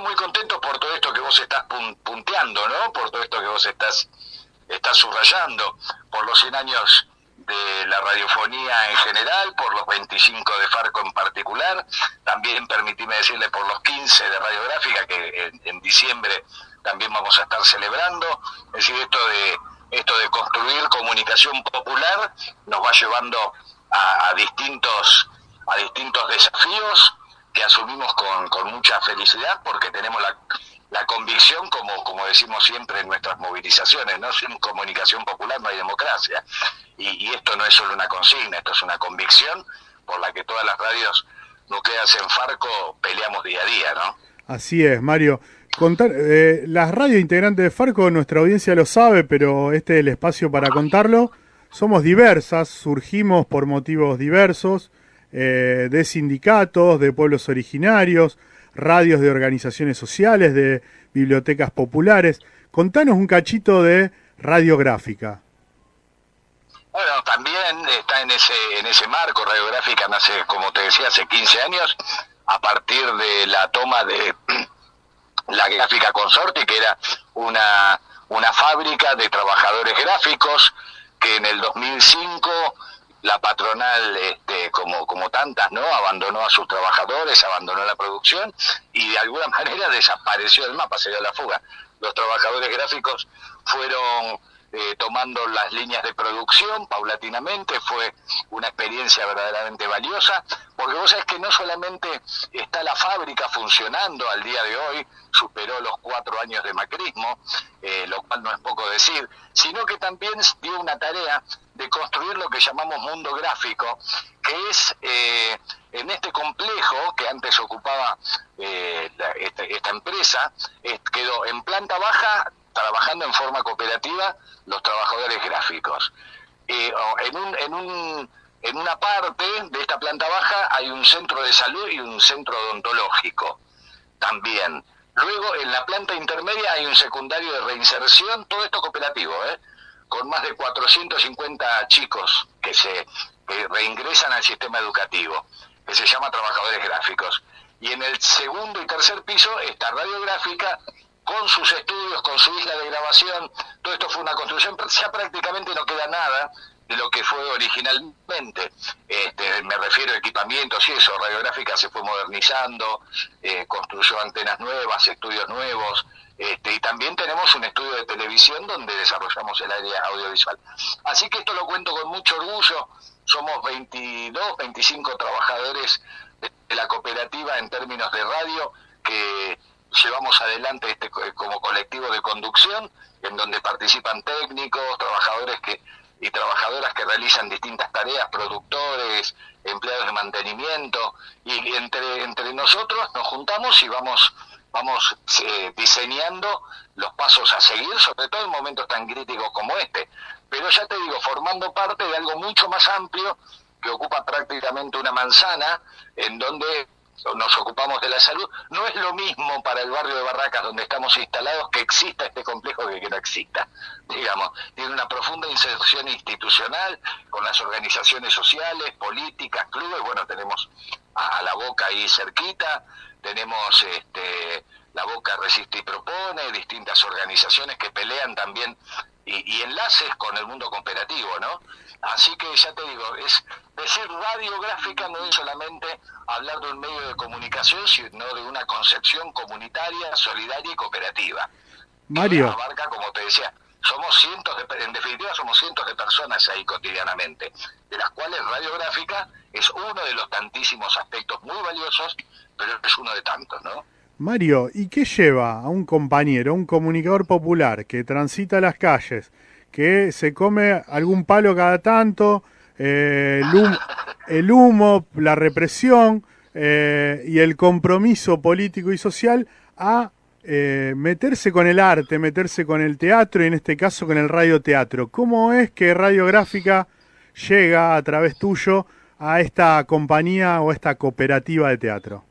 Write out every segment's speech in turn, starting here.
muy contentos por todo esto que vos estás punteando, ¿no? Por todo esto que vos estás, estás subrayando, por los 100 años de la radiofonía en general, por los 25 de Farco en particular, también permitime decirle por los 15 de radiográfica que en, diciembre también vamos a estar celebrando, es decir, esto de esto de construir comunicación popular nos va llevando a, distintos a distintos desafíos que asumimos con, con mucha felicidad porque tenemos la, la convicción, como, como decimos siempre en nuestras movilizaciones, ¿no? sin comunicación popular no hay democracia. Y, esto no es solo una consigna, esto es una convicción por la que todas las radios nucleares en Farco peleamos día a día, ¿no? Así es, Mario. Contar, eh, las radios integrantes de Farco, nuestra audiencia lo sabe, pero este es el espacio para contarlo. Somos diversas, surgimos por motivos diversos, eh, de sindicatos, de pueblos originarios, radios de organizaciones sociales, de bibliotecas populares. Contanos un cachito de radiográfica. Bueno, también está en ese, en ese marco, radiográfica nace, como te decía, hace 15 años, a partir de la toma de la gráfica consorte, que era una, una fábrica de trabajadores gráficos, que en el 2005 la patronal, este, como, como tantas, ¿no? Abandonó a sus trabajadores, abandonó la producción y de alguna manera desapareció del mapa, se dio la fuga. Los trabajadores gráficos fueron eh, tomando las líneas de producción paulatinamente, fue una experiencia verdaderamente valiosa, porque vos sabés que no solamente está la fábrica funcionando al día de hoy, superó los cuatro años de macrismo, no es poco decir, sino que también dio una tarea de construir lo que llamamos mundo gráfico, que es eh, en este complejo que antes ocupaba este, esta, empresa, quedó en planta baja trabajando en forma cooperativa los trabajadores gráficos. Eh, en, un, en, un, en una parte de esta planta baja hay un centro de salud y un centro odontológico también. Luego en la planta intermedia hay un secundario de reinserción, todo esto cooperativo, ¿eh? con más de 450 chicos que se que reingresan al sistema educativo, que se llama trabajadores gráficos. Y en el segundo y tercer piso está radiográfica con sus estudios, con su isla de grabación, todo esto fue una construcción, ya prácticamente no queda nada de lo que fue originalmente. Este, me refiero a equipamientos y eso, radiográfica se fue modernizando, eh, construyó antenas nuevas, estudios nuevos, este, y también tenemos un estudio de televisión donde desarrollamos el área audiovisual. Así que esto lo cuento con mucho orgullo, somos 22, 25 trabajadores de la cooperativa en términos de radio que llevamos adelante este como colectivo de conducción, en donde participan técnicos, trabajadores que y trabajadoras que realizan distintas tareas, productores, empleados de mantenimiento, y entre, entre nosotros nos juntamos y vamos, vamos eh, diseñando los pasos a seguir, sobre todo en momentos tan críticos como este. Pero ya te digo, formando parte de algo mucho más amplio que ocupa prácticamente una manzana, en donde nos ocupamos de la salud, no es lo mismo para el barrio de Barracas donde estamos instalados que exista este complejo que no exista. Digamos, tiene una profunda inserción institucional con las organizaciones sociales, políticas, clubes, bueno, tenemos a, la Boca ahí cerquita, tenemos este la Boca Resiste y Propone, distintas organizaciones que pelean también y, y enlaces con el mundo cooperativo, ¿no? Así que ya te digo, es decir radiográfica no es solamente hablar de un medio de comunicación, sino de una concepción comunitaria, solidaria y cooperativa. Mario. abarca, como te decía, somos cientos de, en definitiva somos cientos de personas ahí cotidianamente, de las cuales radiográfica es uno de los tantísimos aspectos muy valiosos, pero es uno de tantos, ¿no? Mario, ¿y qué lleva a un compañero, un comunicador popular que transita las calles, que se come algún palo cada tanto, eh, el, humo, la represión eh, y el compromiso político y social a eh, meterse con el arte, meterse con el teatro y en este caso con el radioteatro. ¿Cómo es que Radiográfica llega a través tuyo a esta compañía o esta cooperativa de teatro?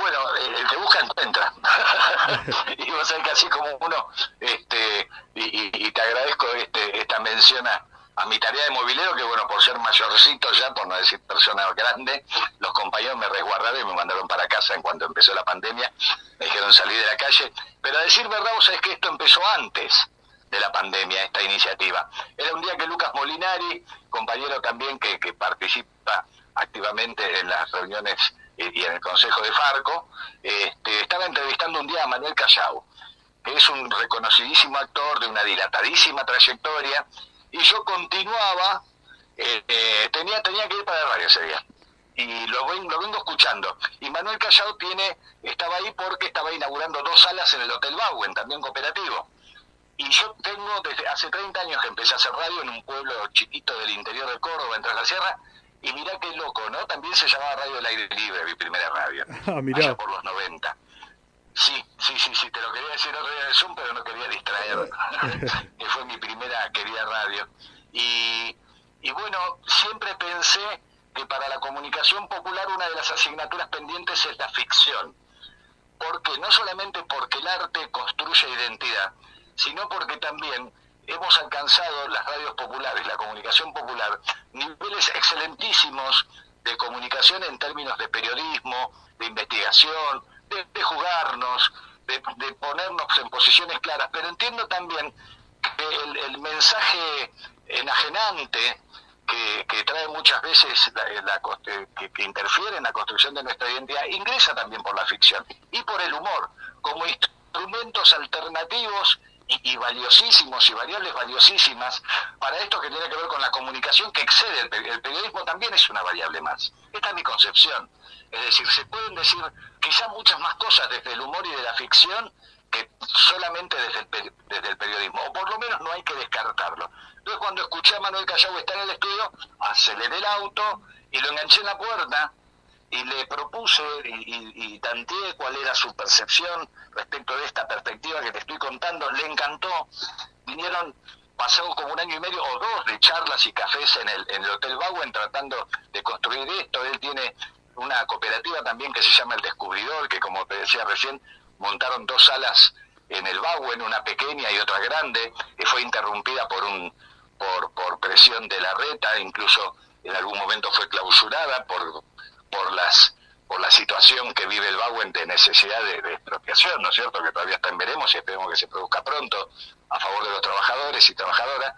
Bueno, el que busca encuentra. y vos sabés que así como uno, este, y, te agradezco este, esta mención a, mi tarea de movilero, que bueno, por ser mayorcito ya, por no decir persona grande, los compañeros me resguardaron y me mandaron para casa en cuanto empezó la pandemia. Me dijeron salir de la calle. Pero a decir verdad, vos sabés que esto empezó antes de la pandemia, esta iniciativa. Era un día que Lucas Molinari, compañero también que, que participa activamente en las reuniones y en el Consejo de Farco, este, estaba entrevistando un día a Manuel Callao, que es un reconocidísimo actor de una dilatadísima trayectoria, y yo continuaba, eh, tenía, tenía que ir para el radio ese día, y lo, lo vengo escuchando. Y Manuel Callao tiene, estaba ahí porque estaba inaugurando dos salas en el Hotel Bauen, también cooperativo. Y yo tengo desde hace 30 años que empecé a hacer radio en un pueblo chiquito del interior de Córdoba, entre la sierra, y mirá qué loco, ¿no? También se llamaba Radio del Aire Libre, mi primera radio. Ah, mirá. por los 90. Sí, sí, sí, sí, te lo quería decir otro día de Zoom, pero no quería distraer, que fue mi primera querida radio. Y, y bueno, siempre pensé que para la comunicación popular una de las asignaturas pendientes es la ficción. porque No solamente porque el arte construye identidad, sino porque también hemos alcanzado las radios populares, la comunicación popular, niveles excelentísimos de comunicación en términos de periodismo, de investigación, de, jugarnos, de, ponernos en posiciones claras, pero entiendo también que el, mensaje enajenante que, trae muchas veces, la, que, que interfiere en la construcción de nuestra identidad, ingresa también por la ficción y por el humor, como instrumentos alternativos y, valiosísimos y variables valiosísimas para esto que tiene que ver con la comunicación que excede el, el, periodismo también es una variable más. Esta es mi concepción. Es decir, se pueden decir quizá muchas más cosas desde el humor y de la ficción que solamente desde el, desde el periodismo, o por lo menos no hay que descartarlo. Entonces cuando escuché a Manuel Callao estar en el estudio, aceleré el auto y lo enganché en la puerta y le propuse y, y, tanteé cuál era su percepción respecto de esta perspectiva que te estoy contando, le encantó, vinieron, pasó como un año y medio o dos de charlas y cafés en el, en el Hotel Bauen tratando de construir esto, él tiene una cooperativa también que se llama El Descubridor, que como te decía recién, montaron dos salas en el Bauen, una pequeña y otra grande, que fue interrumpida por un por, por presión de la reta, incluso en algún momento fue clausurada por por las por la situación que vive el Bauen de necesidad de, expropiación, ¿no es cierto? Que todavía está en veremos y esperemos que se produzca pronto a favor de los trabajadores y trabajadoras.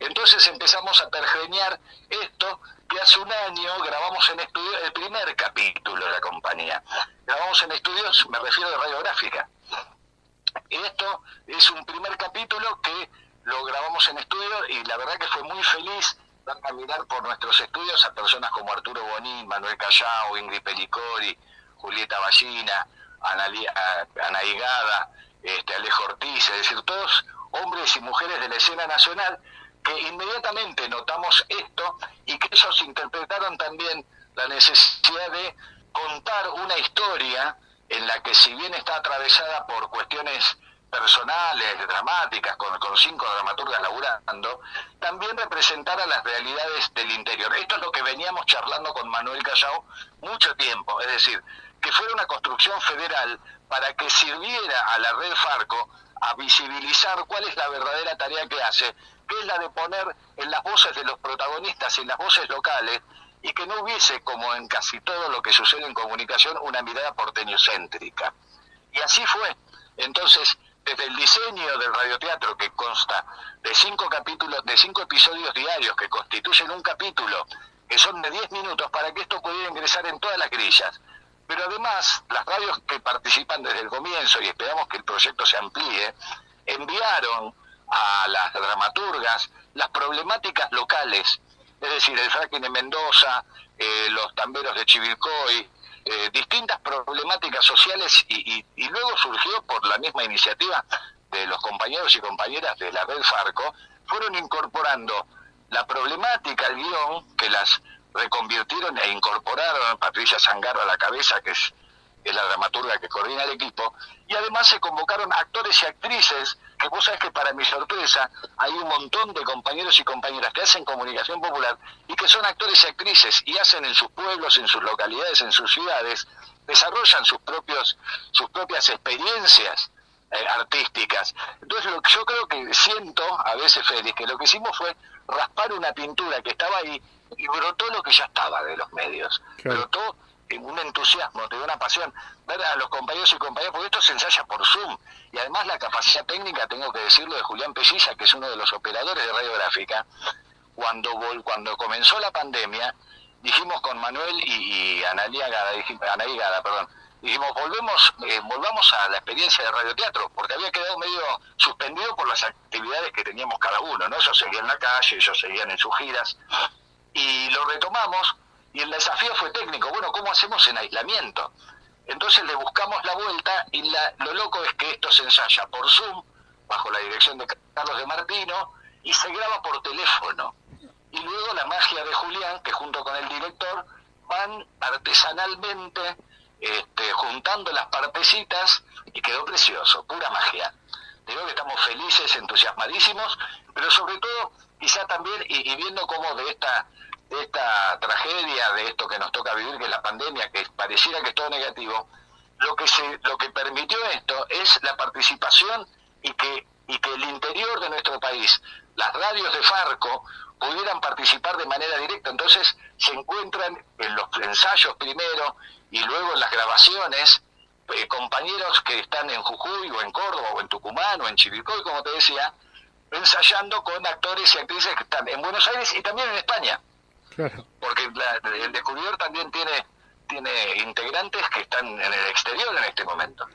Entonces empezamos a pergeñar esto que hace un año grabamos en estudio el primer capítulo de la compañía. Grabamos en estudios, me refiero de radiográfica. Esto es un primer capítulo que lo grabamos en estudio y la verdad que fue muy feliz a mirar por nuestros estudios a personas como Arturo Bonín, Manuel Callao, Ingrid Pelicori, Julieta Ballina, Ana Higada, este, Alejo Ortiz, es decir, todos hombres y mujeres de la escena nacional que inmediatamente notamos esto y que ellos interpretaron también la necesidad de contar una historia en la que si bien está atravesada por cuestiones personales, dramáticas, con, cinco dramaturgas laburando, también representar a las realidades del interior. Esto es lo que veníamos charlando con Manuel Callao mucho tiempo, es decir, que fuera una construcción federal para que sirviera a la red Farco a visibilizar cuál es la verdadera tarea que hace, que es la de poner en las voces de los protagonistas en las voces locales, y que no hubiese, como en casi todo lo que sucede en comunicación, una mirada porteñocéntrica. Y así fue. Entonces, desde el diseño del radioteatro que consta de cinco capítulos, de cinco episodios diarios que constituyen un capítulo, que son de diez minutos, para que esto pudiera ingresar en todas las grillas. Pero además, las radios que participan desde el comienzo, y esperamos que el proyecto se amplíe, enviaron a las dramaturgas las problemáticas locales, es decir, el fracking de Mendoza, eh, los tamberos de Chivilcoy, eh, distintas problemáticas sociales y, luego surgió por la misma iniciativa de los compañeros y compañeras de la red Farco, fueron incorporando la problemática al guion que las reconvirtieron e incorporaron Patricia Zangarra a la cabeza, que es es la dramaturga que coordina el equipo, y además se convocaron actores y actrices, que vos sabés que para mi sorpresa hay un montón de compañeros y compañeras que hacen comunicación popular y que son actores y actrices y hacen en sus pueblos, en sus localidades, en sus ciudades, desarrollan sus propios, sus propias experiencias eh, artísticas. Entonces lo que yo creo que siento a veces, Félix, que lo que hicimos fue raspar una pintura que estaba ahí y brotó lo que ya estaba de los medios. Brotó un entusiasmo, te da una pasión ver a los compañeros y compañeras, porque esto se ensaya por Zoom. Y además la capacidad técnica, tengo que decirlo, de Julián Pelliza, que es uno de los operadores de radiográfica, cuando, cuando comenzó la pandemia, dijimos con Manuel y, y Analia Gada, dijimos, Gada, perdón, dijimos, volvemos, eh, volvamos a la experiencia de radioteatro, porque había quedado medio suspendido por las actividades que teníamos cada uno, ¿no? Ellos seguían en la calle, ellos seguían en sus giras, y lo retomamos, y el desafío fue técnico, bueno, ¿cómo hacemos en aislamiento? Entonces le buscamos la vuelta, y la, lo loco es que esto se ensaya por Zoom, bajo la dirección de Carlos de Martino, y se graba por teléfono. Y luego la magia de Julián, que junto con el director van artesanalmente este, juntando las partecitas y quedó precioso, pura magia. Digo que estamos felices, entusiasmadísimos, pero sobre todo quizá también y, viendo cómo de esta esta tragedia, de esto que nos toca vivir, que es la pandemia, que pareciera que es todo negativo, lo que se, lo que permitió esto es la participación y que y que el interior de nuestro país, las radios de Farco, pudieran participar de manera directa. Entonces se encuentran en los ensayos primero y luego en las grabaciones eh, compañeros que están en Jujuy o en Córdoba o en Tucumán o en Chivilcoy, como te decía, ensayando con actores y actrices que están en Buenos Aires y también en España. Porque el descubridor también tiene, tiene integrantes que están en el exterior en este momento.